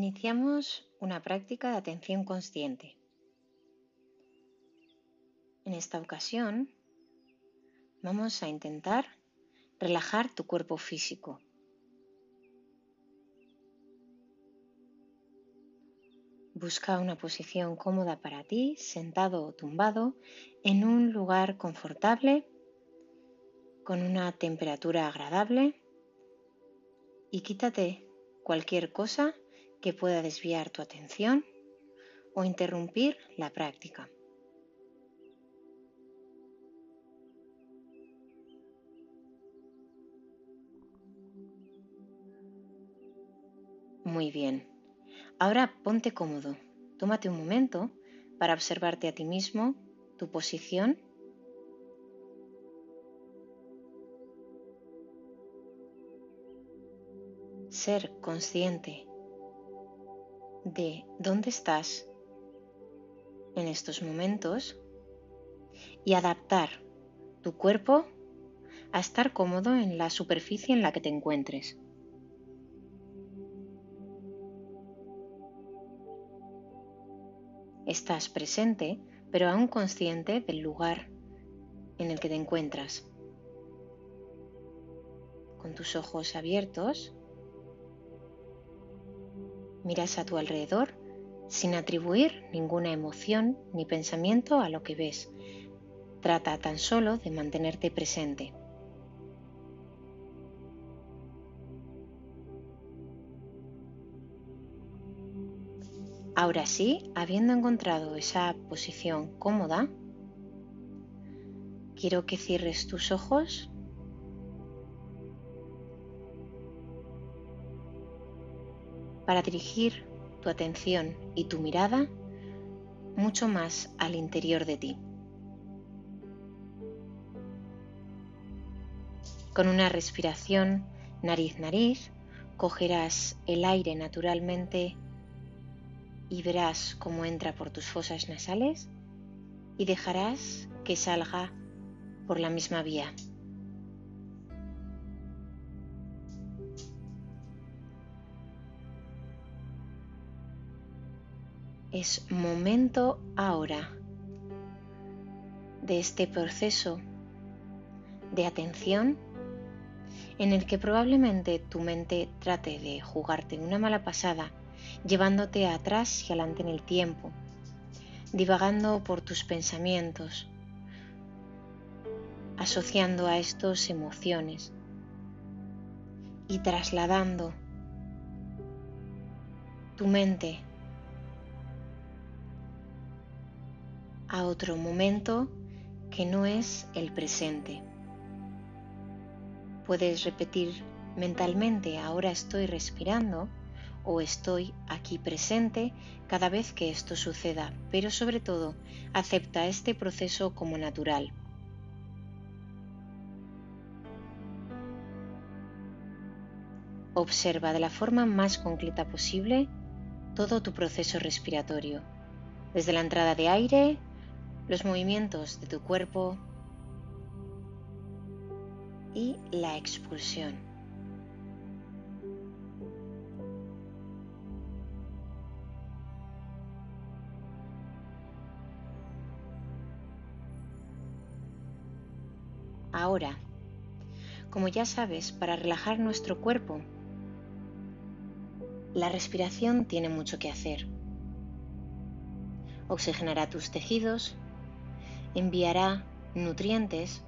Iniciamos una práctica de atención consciente. En esta ocasión vamos a intentar relajar tu cuerpo físico. Busca una posición cómoda para ti, sentado o tumbado, en un lugar confortable, con una temperatura agradable y quítate cualquier cosa que pueda desviar tu atención o interrumpir la práctica. Muy bien. Ahora ponte cómodo. Tómate un momento para observarte a ti mismo, tu posición. Ser consciente de dónde estás en estos momentos y adaptar tu cuerpo a estar cómodo en la superficie en la que te encuentres. Estás presente, pero aún consciente del lugar en el que te encuentras. Con tus ojos abiertos, Miras a tu alrededor sin atribuir ninguna emoción ni pensamiento a lo que ves. Trata tan solo de mantenerte presente. Ahora sí, habiendo encontrado esa posición cómoda, quiero que cierres tus ojos para dirigir tu atención y tu mirada mucho más al interior de ti. Con una respiración nariz-nariz cogerás el aire naturalmente y verás cómo entra por tus fosas nasales y dejarás que salga por la misma vía. Es momento ahora de este proceso de atención en el que probablemente tu mente trate de jugarte una mala pasada, llevándote atrás y adelante en el tiempo, divagando por tus pensamientos, asociando a estos emociones y trasladando tu mente a otro momento que no es el presente. Puedes repetir mentalmente ahora estoy respirando o estoy aquí presente cada vez que esto suceda, pero sobre todo acepta este proceso como natural. Observa de la forma más concreta posible todo tu proceso respiratorio, desde la entrada de aire los movimientos de tu cuerpo y la expulsión. Ahora, como ya sabes, para relajar nuestro cuerpo, la respiración tiene mucho que hacer. Oxigenará tus tejidos, enviará nutrientes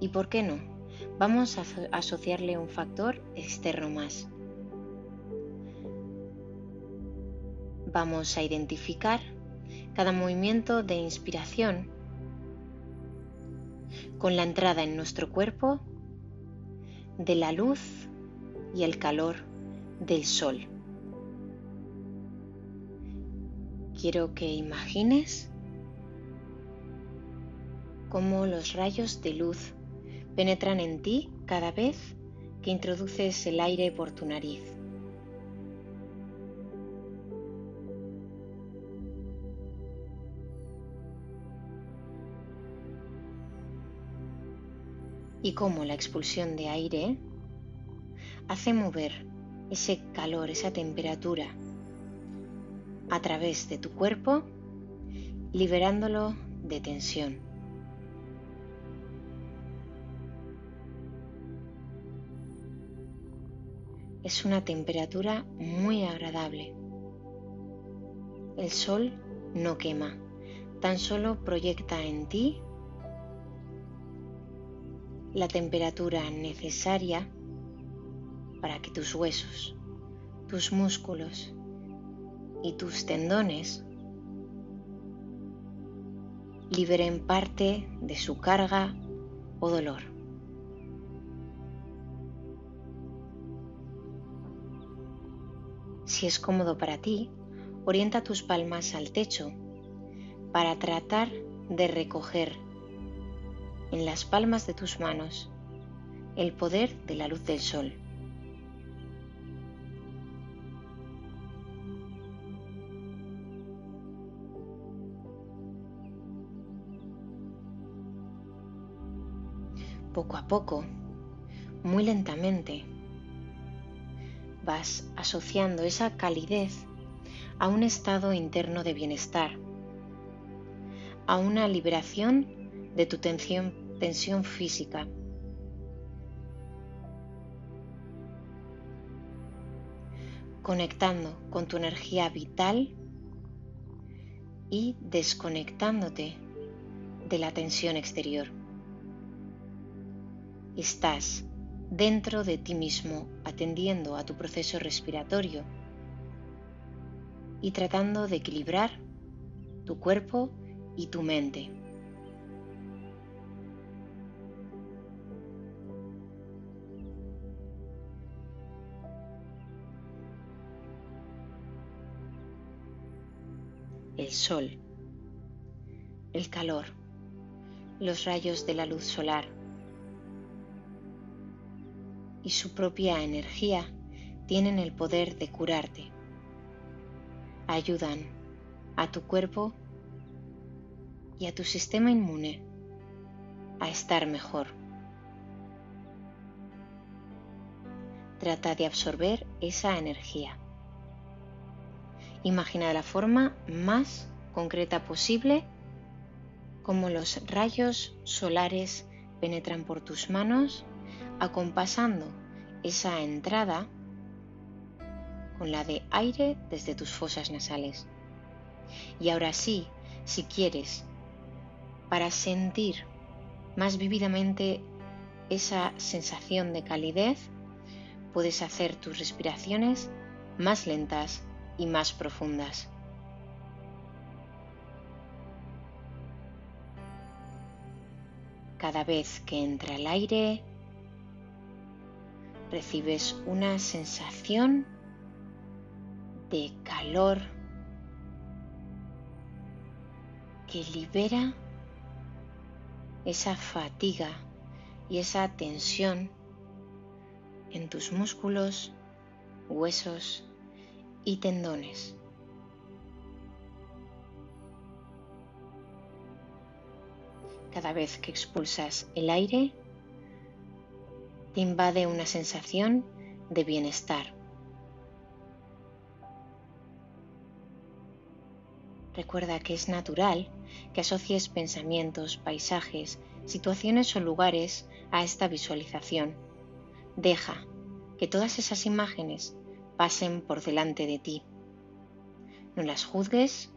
y, ¿por qué no? Vamos a asociarle un factor externo más. Vamos a identificar cada movimiento de inspiración con la entrada en nuestro cuerpo de la luz y el calor del sol. Quiero que imagines cómo los rayos de luz penetran en ti cada vez que introduces el aire por tu nariz. Y cómo la expulsión de aire hace mover ese calor, esa temperatura a través de tu cuerpo, liberándolo de tensión. Es una temperatura muy agradable. El sol no quema, tan solo proyecta en ti la temperatura necesaria para que tus huesos, tus músculos y tus tendones liberen parte de su carga o dolor. Si es cómodo para ti, orienta tus palmas al techo para tratar de recoger en las palmas de tus manos el poder de la luz del sol. Poco a poco, muy lentamente, vas asociando esa calidez a un estado interno de bienestar, a una liberación de tu tensión, tensión física. Conectando con tu energía vital y desconectándote de la tensión exterior. Estás dentro de ti mismo atendiendo a tu proceso respiratorio y tratando de equilibrar tu cuerpo y tu mente. el sol, el calor, los rayos de la luz solar y su propia energía tienen el poder de curarte. Ayudan a tu cuerpo y a tu sistema inmune a estar mejor. Trata de absorber esa energía. Imagina de la forma más concreta posible cómo los rayos solares penetran por tus manos, acompasando esa entrada con la de aire desde tus fosas nasales. Y ahora sí, si quieres, para sentir más vividamente esa sensación de calidez, puedes hacer tus respiraciones más lentas y más profundas. Cada vez que entra el aire, recibes una sensación de calor que libera esa fatiga y esa tensión en tus músculos, huesos y tendones. Cada vez que expulsas el aire, invade una sensación de bienestar. Recuerda que es natural que asocies pensamientos, paisajes, situaciones o lugares a esta visualización. Deja que todas esas imágenes pasen por delante de ti. No las juzgues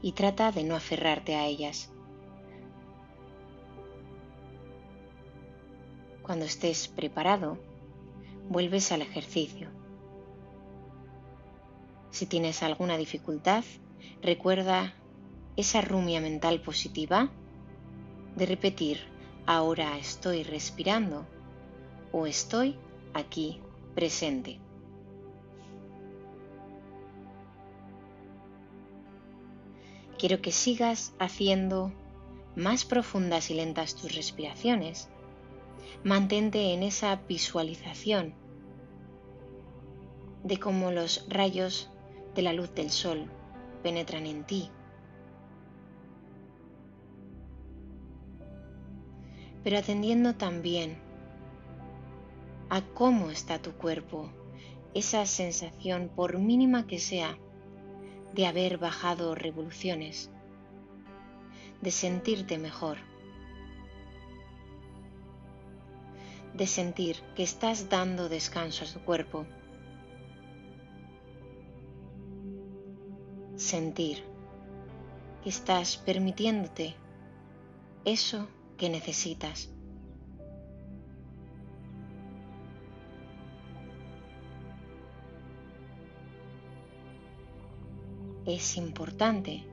y trata de no aferrarte a ellas. Cuando estés preparado, vuelves al ejercicio. Si tienes alguna dificultad, recuerda esa rumia mental positiva de repetir ahora estoy respirando o estoy aquí presente. Quiero que sigas haciendo más profundas y lentas tus respiraciones. Mantente en esa visualización de cómo los rayos de la luz del sol penetran en ti. Pero atendiendo también a cómo está tu cuerpo, esa sensación, por mínima que sea, de haber bajado revoluciones, de sentirte mejor, de sentir que estás dando descanso a tu cuerpo, sentir que estás permitiéndote eso que necesitas. Es importante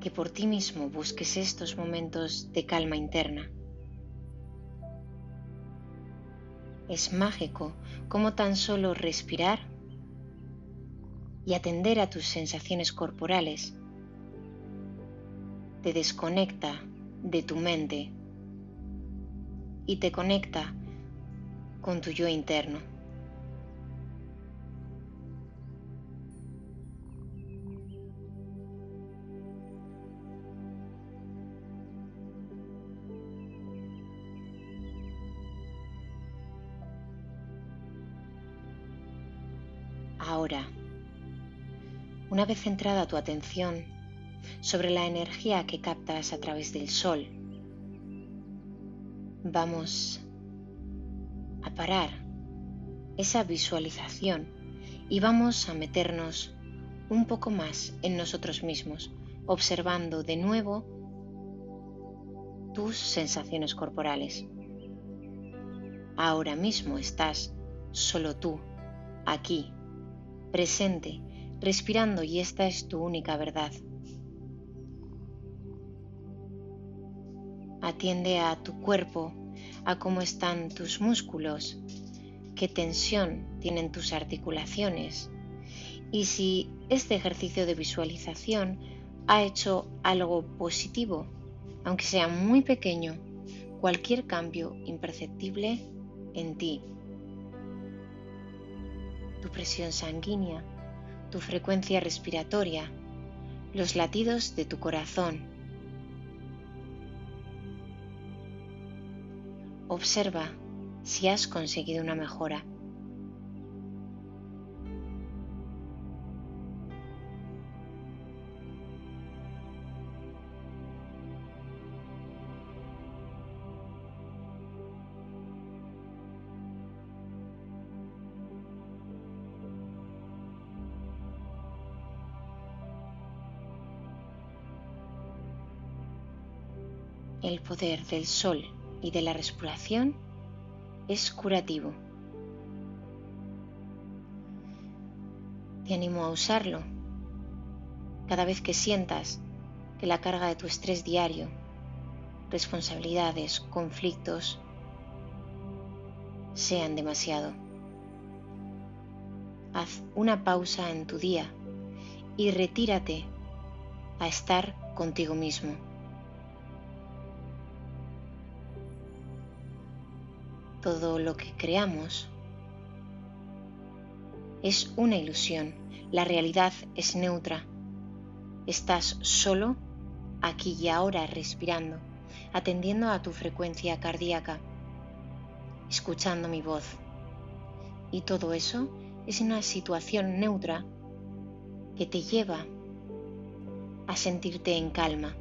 que por ti mismo busques estos momentos de calma interna. Es mágico como tan solo respirar y atender a tus sensaciones corporales te desconecta de tu mente y te conecta con tu yo interno. Una vez centrada tu atención sobre la energía que captas a través del sol, vamos a parar esa visualización y vamos a meternos un poco más en nosotros mismos, observando de nuevo tus sensaciones corporales. Ahora mismo estás solo tú, aquí, presente, respirando y esta es tu única verdad. Atiende a tu cuerpo, a cómo están tus músculos, qué tensión tienen tus articulaciones y si este ejercicio de visualización ha hecho algo positivo, aunque sea muy pequeño, cualquier cambio imperceptible en ti. Tu presión sanguínea, tu frecuencia respiratoria, los latidos de tu corazón. Observa si has conseguido una mejora. El poder del sol y de la respiración es curativo. Te animo a usarlo cada vez que sientas que la carga de tu estrés diario, responsabilidades, conflictos, sean demasiado. Haz una pausa en tu día y retírate a estar contigo mismo. Todo lo que creamos es una ilusión. La realidad es neutra. Estás solo aquí y ahora respirando, atendiendo a tu frecuencia cardíaca, escuchando mi voz. Y todo eso es una situación neutra que te lleva a sentirte en calma.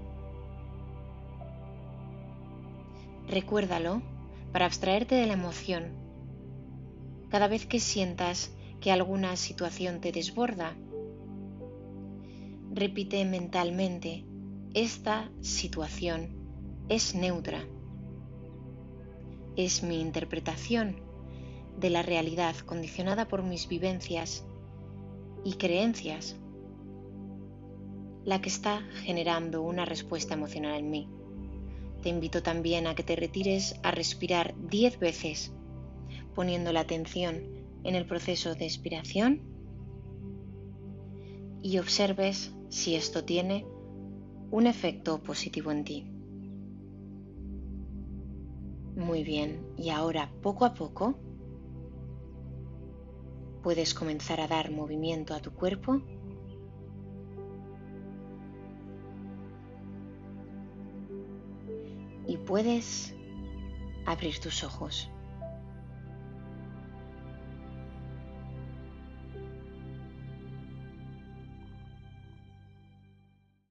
Recuérdalo para abstraerte de la emoción. Cada vez que sientas que alguna situación te desborda, repite mentalmente, esta situación es neutra. Es mi interpretación de la realidad condicionada por mis vivencias y creencias la que está generando una respuesta emocional en mí. Te invito también a que te retires a respirar 10 veces, poniendo la atención en el proceso de expiración y observes si esto tiene un efecto positivo en ti. Muy bien, y ahora poco a poco puedes comenzar a dar movimiento a tu cuerpo y puedes abrir tus ojos.